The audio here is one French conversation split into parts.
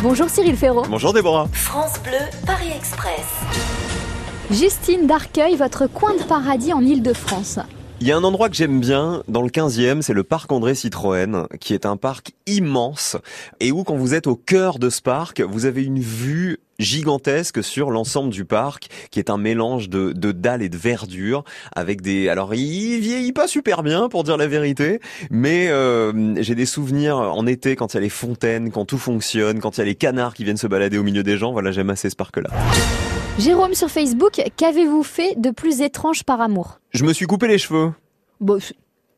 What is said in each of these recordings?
Bonjour Cyril Ferraud. Bonjour Déborah. France Bleu, Paris Express. Justine d'Arcueil, votre coin de paradis en Ile-de-France. Il y a un endroit que j'aime bien dans le 15e, c'est le parc André Citroën, qui est un parc immense et où quand vous êtes au cœur de ce parc, vous avez une vue gigantesque sur l'ensemble du parc, qui est un mélange de, de dalles et de verdure, avec des... Alors, il vieillit pas super bien, pour dire la vérité, mais euh, j'ai des souvenirs en été, quand il y a les fontaines, quand tout fonctionne, quand il y a les canards qui viennent se balader au milieu des gens, voilà, j'aime assez ce parc-là. Jérôme sur Facebook, qu'avez-vous fait de plus étrange par amour? Je me suis coupé les cheveux. Bon, c-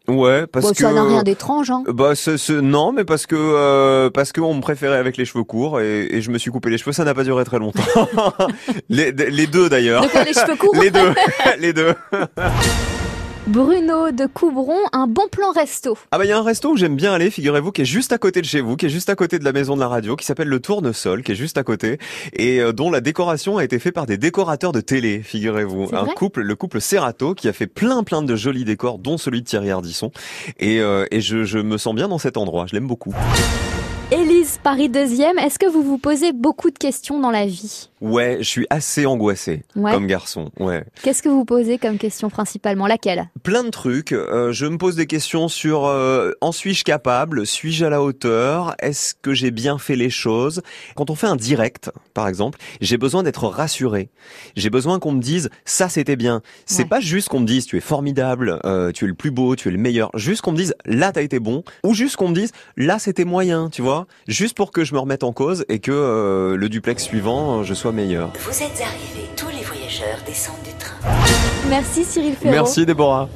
Ouais, parce bon, que... ça n'a rien d'étrange, hein. Bah ce, ce- non, mais parce que euh, parce qu'on me préférait avec les cheveux courts et, et je me suis coupé les cheveux. Ça n'a pas duré très longtemps. les, les deux d'ailleurs. De les cheveux courts Les deux, les deux. Bruno de Coubron, un bon plan resto. Ah bah il y a un resto où j'aime bien aller, figurez-vous, qui est juste à côté de chez vous, qui est juste à côté de la maison de la radio, qui s'appelle le Tournesol, qui est juste à côté et euh, dont la décoration a été faite par des décorateurs de télé, figurez-vous. Un couple, le couple Serato, qui a fait plein plein de jolis décors, dont celui de Thierry Ardisson. Et, euh, et je, je me sens bien dans cet endroit. Je l'aime beaucoup. Élise, Paris 2e, est-ce que vous vous posez beaucoup de questions dans la vie? Ouais, je suis assez angoissé Ouais. comme garçon. Ouais. Qu'est-ce que vous posez comme question principalement? Laquelle? Plein de trucs. Euh, je me pose des questions sur euh, en suis-je capable? Suis-je à la hauteur? Est-ce que j'ai bien fait les choses? Quand on fait un direct, par exemple, j'ai besoin d'être rassuré. J'ai besoin qu'on me dise ça c'était bien. C'est Ouais. pas juste qu'on me dise tu es formidable, euh, tu es le plus beau, tu es le meilleur. Juste qu'on me dise là t'as été bon, ou juste qu'on me dise là c'était moyen, tu vois. Juste pour que je me remette en cause et que euh, le duplex suivant euh, je sois meilleur. Vous êtes arrivés, tous les voyageurs descendent du train. Merci Cyril Ferraud. Merci Déborah.